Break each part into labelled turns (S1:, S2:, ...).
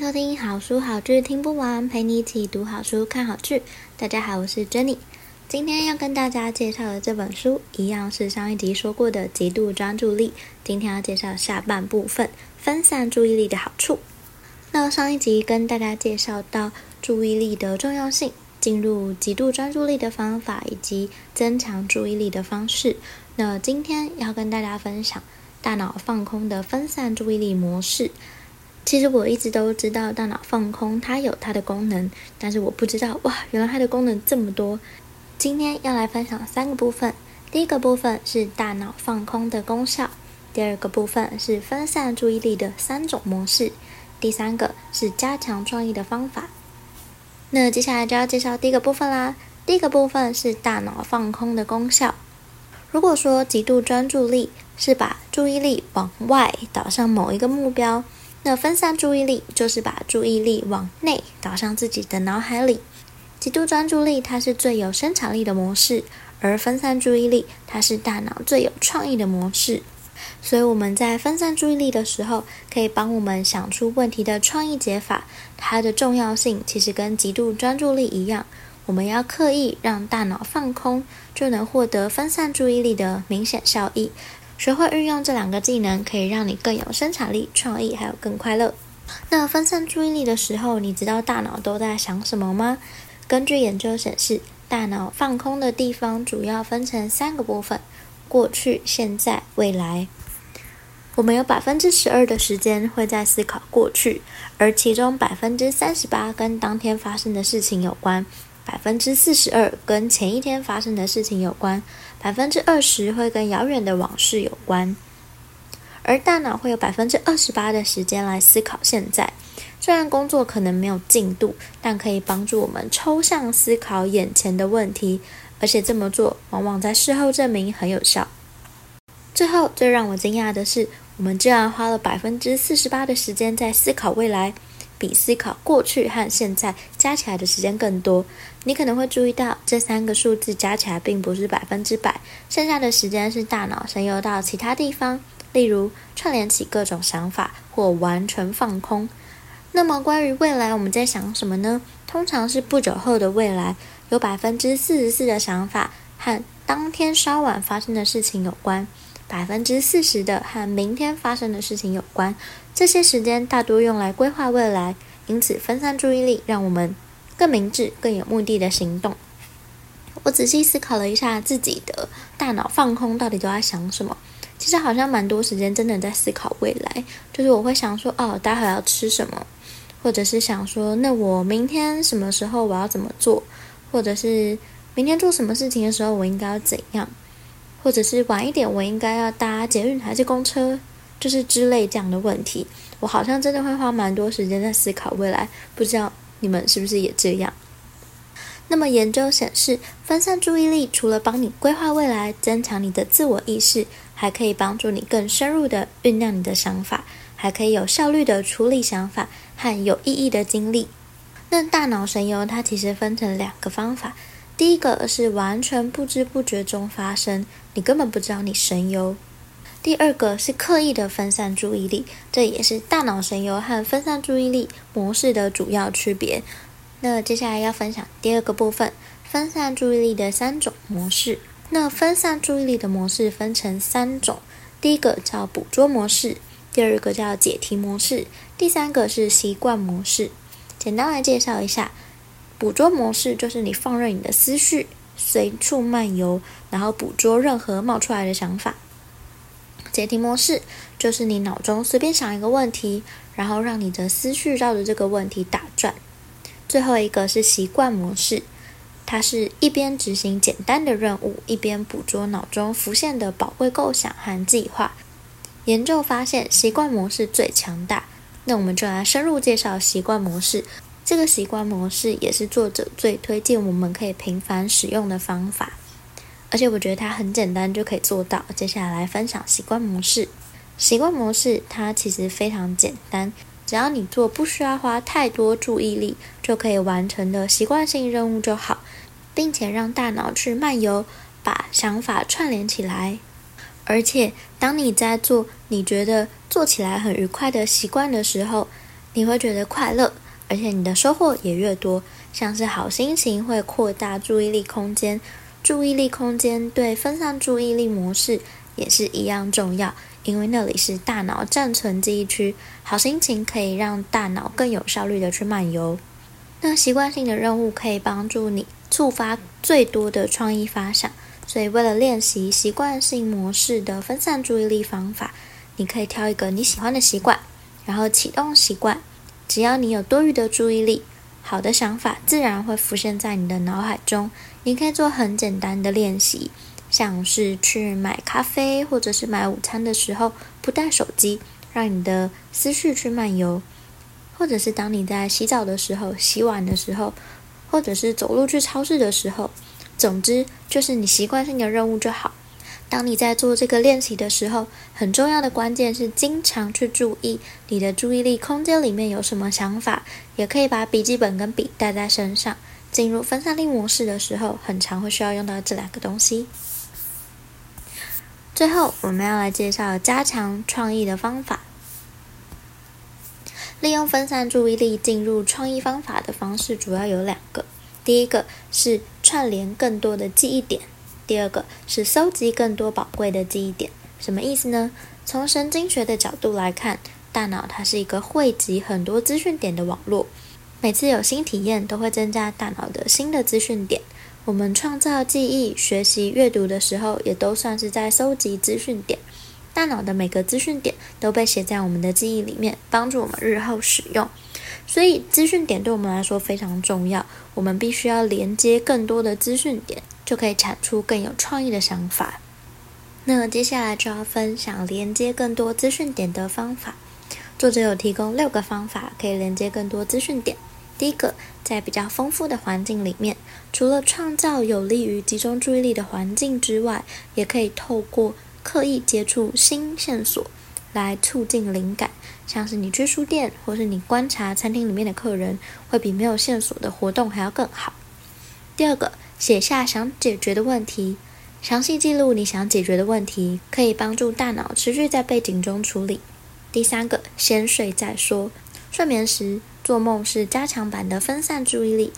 S1: 收听好书好剧听不完，陪你一起读好书看好剧。大家好，我是 Jenny。今天要跟大家介绍的这本书，一样是上一集说过的极度专注力。今天要介绍下半部分，分散注意力的好处。那上一集跟大家介绍到注意力的重要性，进入极度专注力的方法，以及增强注意力的方式。那今天要跟大家分享大脑放空的分散注意力模式。其实我一直都知道大脑放空它有它的功能，但是我不知道哇，原来它的功能这么多。今天要来分享三个部分，第一个部分是大脑放空的功效，第二个部分是分散注意力的三种模式，第三个是加强创意的方法。那接下来就要介绍第一个部分啦。第一个部分是大脑放空的功效。如果说极度专注力是把注意力往外导向某一个目标。那分散注意力就是把注意力往内导向自己的脑海里。极度专注力它是最有生产力的模式，而分散注意力它是大脑最有创意的模式。所以我们在分散注意力的时候，可以帮我们想出问题的创意解法。它的重要性其实跟极度专注力一样，我们要刻意让大脑放空，就能获得分散注意力的明显效益。学会运用这两个技能，可以让你更有生产力、创意，还有更快乐。那分散注意力的时候，你知道大脑都在想什么吗？根据研究显示，大脑放空的地方主要分成三个部分：过去、现在、未来。我们有百分之十二的时间会在思考过去，而其中百分之三十八跟当天发生的事情有关。百分之四十二跟前一天发生的事情有关，百分之二十会跟遥远的往事有关，而大脑会有百分之二十八的时间来思考现在。虽然工作可能没有进度，但可以帮助我们抽象思考眼前的问题，而且这么做往往在事后证明很有效。最后，最让我惊讶的是，我们居然花了百分之四十八的时间在思考未来。比思考过去和现在加起来的时间更多。你可能会注意到，这三个数字加起来并不是百分之百，剩下的时间是大脑神游到其他地方，例如串联起各种想法或完全放空。那么关于未来，我们在想什么呢？通常是不久后的未来，有百分之四十四的想法和当天稍晚发生的事情有关。百分之四十的和明天发生的事情有关，这些时间大多用来规划未来，因此分散注意力，让我们更明智、更有目的的行动。我仔细思考了一下自己的大脑放空到底都在想什么，其实好像蛮多时间真的在思考未来，就是我会想说，哦，待会要吃什么，或者是想说，那我明天什么时候我要怎么做，或者是明天做什么事情的时候我应该要怎样。或者是晚一点，我应该要搭捷运还是公车，就是之类这样的问题。我好像真的会花蛮多时间在思考未来，不知道你们是不是也这样？那么研究显示，分散注意力除了帮你规划未来、增强你的自我意识，还可以帮助你更深入的酝酿你的想法，还可以有效率的处理想法和有意义的经历。那大脑神游它其实分成两个方法。第一个是完全不知不觉中发生，你根本不知道你神游；第二个是刻意的分散注意力，这也是大脑神游和分散注意力模式的主要区别。那接下来要分享第二个部分，分散注意力的三种模式。那分散注意力的模式分成三种，第一个叫捕捉模式，第二个叫解题模式，第三个是习惯模式。简单来介绍一下。捕捉模式就是你放任你的思绪随处漫游，然后捕捉任何冒出来的想法。解题模式就是你脑中随便想一个问题，然后让你的思绪绕着这个问题打转。最后一个是习惯模式，它是一边执行简单的任务，一边捕捉脑中浮现的宝贵构想和计划。研究发现，习惯模式最强大。那我们就来深入介绍习惯模式。这个习惯模式也是作者最推荐我们可以频繁使用的方法，而且我觉得它很简单就可以做到。接下来分享习惯模式。习惯模式它其实非常简单，只要你做不需要花太多注意力就可以完成的习惯性任务就好，并且让大脑去漫游，把想法串联起来。而且，当你在做你觉得做起来很愉快的习惯的时候，你会觉得快乐，而且你的收获也越多。像是好心情会扩大注意力空间，注意力空间对分散注意力模式也是一样重要，因为那里是大脑暂存记忆区。好心情可以让大脑更有效率的去漫游。那习惯性的任务可以帮助你触发最多的创意发想。所以，为了练习习惯性模式的分散注意力方法，你可以挑一个你喜欢的习惯，然后启动习惯。只要你有多余的注意力，好的想法自然会浮现在你的脑海中。你可以做很简单的练习，像是去买咖啡或者是买午餐的时候不带手机，让你的思绪去漫游；或者是当你在洗澡的时候、洗碗的时候，或者是走路去超市的时候。总之，就是你习惯性的任务就好。当你在做这个练习的时候，很重要的关键是经常去注意你的注意力空间里面有什么想法，也可以把笔记本跟笔带在身上。进入分散力模式的时候，很常会需要用到这两个东西。最后，我们要来介绍加强创意的方法。利用分散注意力进入创意方法的方式，主要有两个。第一个是串联更多的记忆点，第二个是搜集更多宝贵的记忆点。什么意思呢？从神经学的角度来看，大脑它是一个汇集很多资讯点的网络。每次有新体验，都会增加大脑的新的资讯点。我们创造记忆、学习、阅读的时候，也都算是在搜集资讯点。大脑的每个资讯点都被写在我们的记忆里面，帮助我们日后使用。所以资讯点对我们来说非常重要，我们必须要连接更多的资讯点，就可以产出更有创意的想法。那接下来就要分享连接更多资讯点的方法。作者有提供六个方法可以连接更多资讯点。第一个，在比较丰富的环境里面，除了创造有利于集中注意力的环境之外，也可以透过刻意接触新线索来促进灵感。像是你去书店，或是你观察餐厅里面的客人，会比没有线索的活动还要更好。第二个，写下想解决的问题，详细记录你想解决的问题，可以帮助大脑持续在背景中处理。第三个，先睡再说，睡眠时做梦是加强版的分散注意力，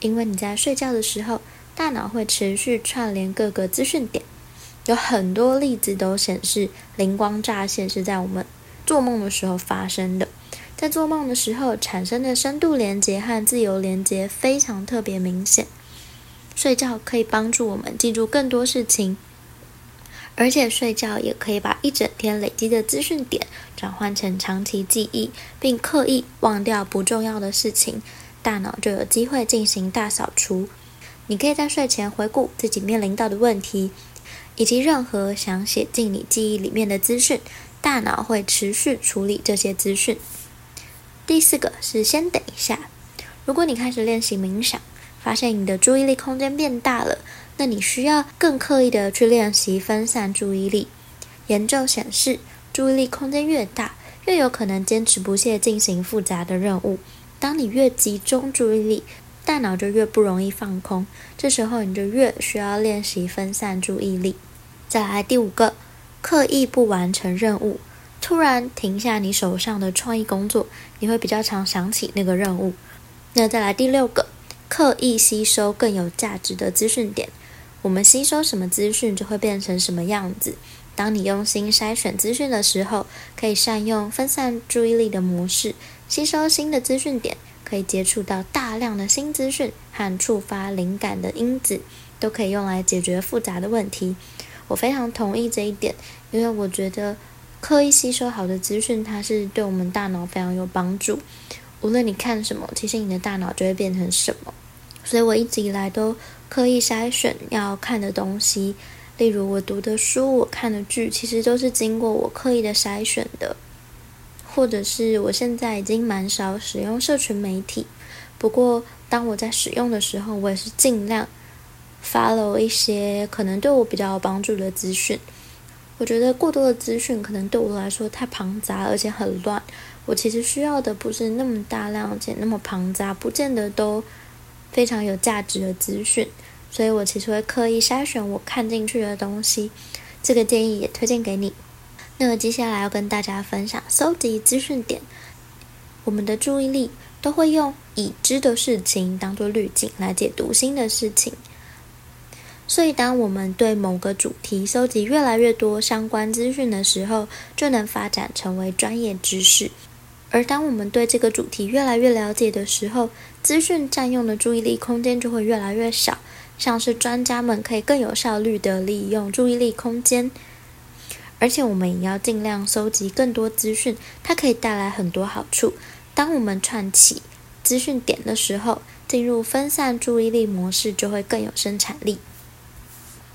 S1: 因为你在睡觉的时候，大脑会持续串联各个资讯点，有很多例子都显示灵光乍现是在我们。做梦的时候发生的，在做梦的时候产生的深度连接和自由连接非常特别明显。睡觉可以帮助我们记住更多事情，而且睡觉也可以把一整天累积的资讯点转换成长期记忆，并刻意忘掉不重要的事情，大脑就有机会进行大扫除。你可以在睡前回顾自己面临到的问题，以及任何想写进你记忆里面的资讯。大脑会持续处理这些资讯。第四个是先等一下。如果你开始练习冥想，发现你的注意力空间变大了，那你需要更刻意的去练习分散注意力。研究显示，注意力空间越大，越有可能坚持不懈进行复杂的任务。当你越集中注意力，大脑就越不容易放空。这时候你就越需要练习分散注意力。再来第五个。刻意不完成任务，突然停下你手上的创意工作，你会比较常想起那个任务。那再来第六个，刻意吸收更有价值的资讯点。我们吸收什么资讯，就会变成什么样子。当你用心筛选资讯的时候，可以善用分散注意力的模式，吸收新的资讯点，可以接触到大量的新资讯和触发灵感的因子，都可以用来解决复杂的问题。我非常同意这一点，因为我觉得刻意吸收好的资讯，它是对我们大脑非常有帮助。无论你看什么，其实你的大脑就会变成什么。所以我一直以来都刻意筛选要看的东西，例如我读的书、我看的剧，其实都是经过我刻意的筛选的。或者是我现在已经蛮少使用社群媒体，不过当我在使用的时候，我也是尽量 follow 一些可能对我比较有帮助的资讯。我觉得过多的资讯可能对我来说太庞杂，而且很乱。我其实需要的不是那么大量且那么庞杂，不见得都非常有价值的资讯。所以我其实会刻意筛选我看进去的东西。这个建议也推荐给你。那么接下来要跟大家分享搜集资讯点。我们的注意力都会用已知的事情当做滤镜来解读新的事情。所以，当我们对某个主题搜集越来越多相关资讯的时候，就能发展成为专业知识。而当我们对这个主题越来越了解的时候，资讯占用的注意力空间就会越来越少。像是专家们可以更有效率地利用注意力空间，而且我们也要尽量搜集更多资讯，它可以带来很多好处。当我们串起资讯点的时候，进入分散注意力模式就会更有生产力。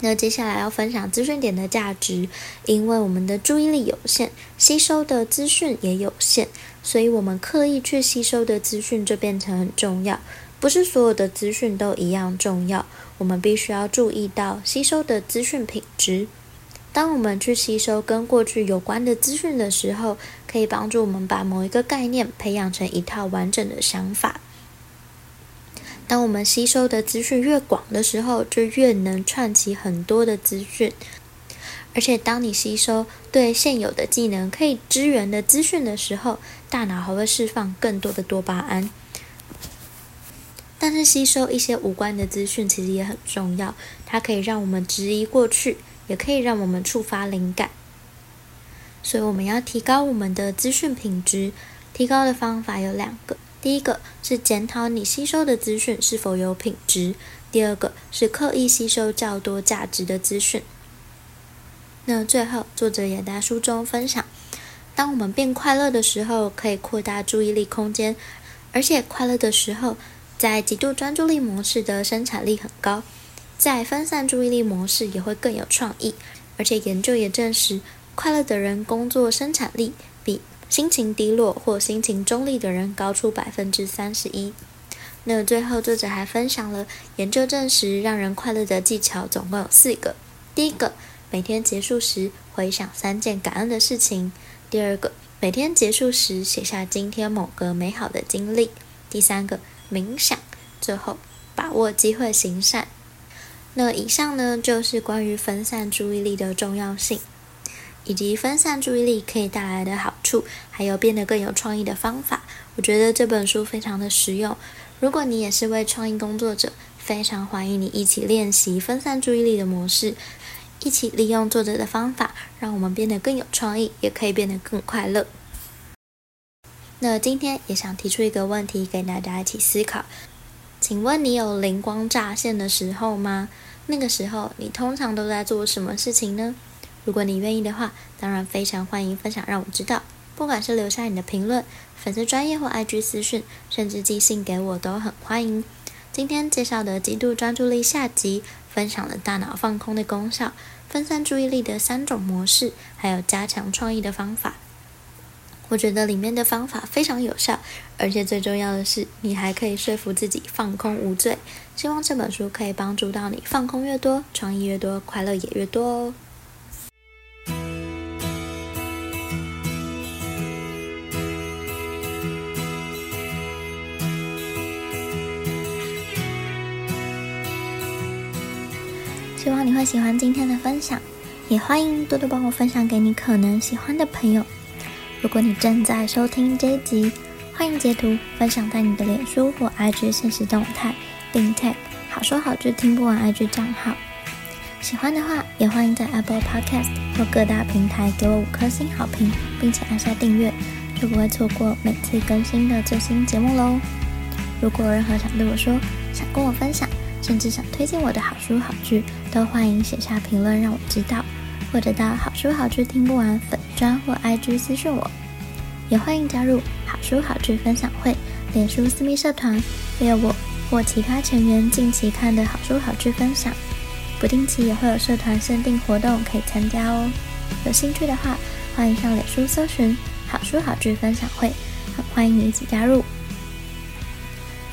S1: 那接下来要分享资讯点的价值，因为我们的注意力有限，吸收的资讯也有限，所以我们刻意去吸收的资讯就变成很重要。不是所有的资讯都一样重要，我们必须要注意到吸收的资讯品质。当我们去吸收跟过去有关的资讯的时候，可以帮助我们把某一个概念培养成一套完整的想法。当我们吸收的资讯越广的时候，就越能串起很多的资讯。而且，当你吸收对现有的技能可以支援的资讯的时候，大脑还会释放更多的多巴胺。但是，吸收一些无关的资讯其实也很重要，它可以让我们质疑过去，也可以让我们触发灵感。所以，我们要提高我们的资讯品质。提高的方法有两个。第一个是检讨你吸收的资讯是否有品质，第二个是刻意吸收较多价值的资讯。那最后，作者也在书中分享，当我们变快乐的时候，可以扩大注意力空间，而且快乐的时候，在极度专注力模式的生产力很高，在分散注意力模式也会更有创意，而且研究也证实，快乐的人工作生产力比心情低落或心情中立的人高出百分之三十一。那最后，作者还分享了研究证实让人快乐的技巧，总共有四个。第一个，每天结束时回想三件感恩的事情；第二个，每天结束时写下今天某个美好的经历；第三个，冥想；最后，把握机会行善。那以上呢，就是关于分散注意力的重要性。以及分散注意力可以带来的好处，还有变得更有创意的方法，我觉得这本书非常的实用。如果你也是位创意工作者，非常欢迎你一起练习分散注意力的模式，一起利用作者的方法，让我们变得更有创意，也可以变得更快乐。那今天也想提出一个问题给大家一起思考，请问你有灵光乍现的时候吗？那个时候你通常都在做什么事情呢？如果你愿意的话，当然非常欢迎分享，让我知道。不管是留下你的评论、粉丝专业或 IG 私讯，甚至寄信给我，都很欢迎。今天介绍的极度专注力下集，分享了大脑放空的功效、分散注意力的三种模式，还有加强创意的方法。我觉得里面的方法非常有效，而且最重要的是，你还可以说服自己放空无罪。希望这本书可以帮助到你，放空越多，创意越多，快乐也越多哦。希望你会喜欢今天的分享，也欢迎多多帮我分享给你可能喜欢的朋友。如果你正在收听这一集，欢迎截图分享在你的脸书或 IG 现实动态，并 tag 好说好剧听不完 IG 账号。喜欢的话，也欢迎在 Apple Podcast 或各大平台给我五颗星好评，并且按下订阅，就不会错过每次更新的最新节目喽。如果有任何想对我说，想跟我分享，甚至想推荐我的好书好剧，都欢迎写下评论让我知道，或者到好书好剧听不完粉专或 IG 私讯我，也欢迎加入好书好剧分享会脸书私密社团，会有我或其他成员近期看的好书好剧分享，不定期也会有社团限定活动可以参加哦。有兴趣的话，欢迎上脸书搜寻好书好剧分享会，很欢迎你一起加入。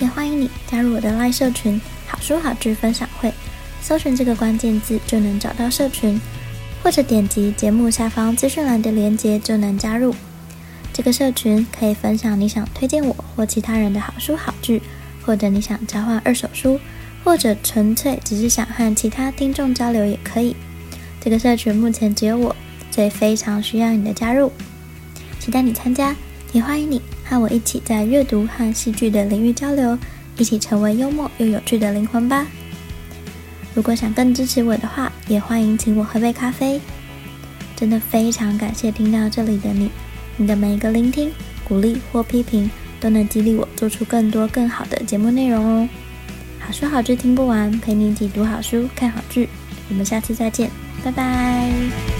S1: 也欢迎你加入我的 LINE 社群“好书好剧分享会”，搜寻这个关键字就能找到社群，或者点击节目下方资讯栏的链接就能加入。这个社群可以分享你想推荐我或其他人的好书好剧，或者你想交换二手书，或者纯粹只是想和其他听众交流也可以。这个社群目前只有我，所以非常需要你的加入，期待你参加，也欢迎你和我一起在阅读和戏剧的领域交流，一起成为幽默又有趣的灵魂吧。如果想更支持我的话，也欢迎请我喝杯咖啡。真的非常感谢听到这里的你。你的每一个聆听、鼓励或批评，都能激励我做出更多更好的节目内容哦。好书好剧听不完，陪你一起读好书、看好剧。我们下次再见，拜拜。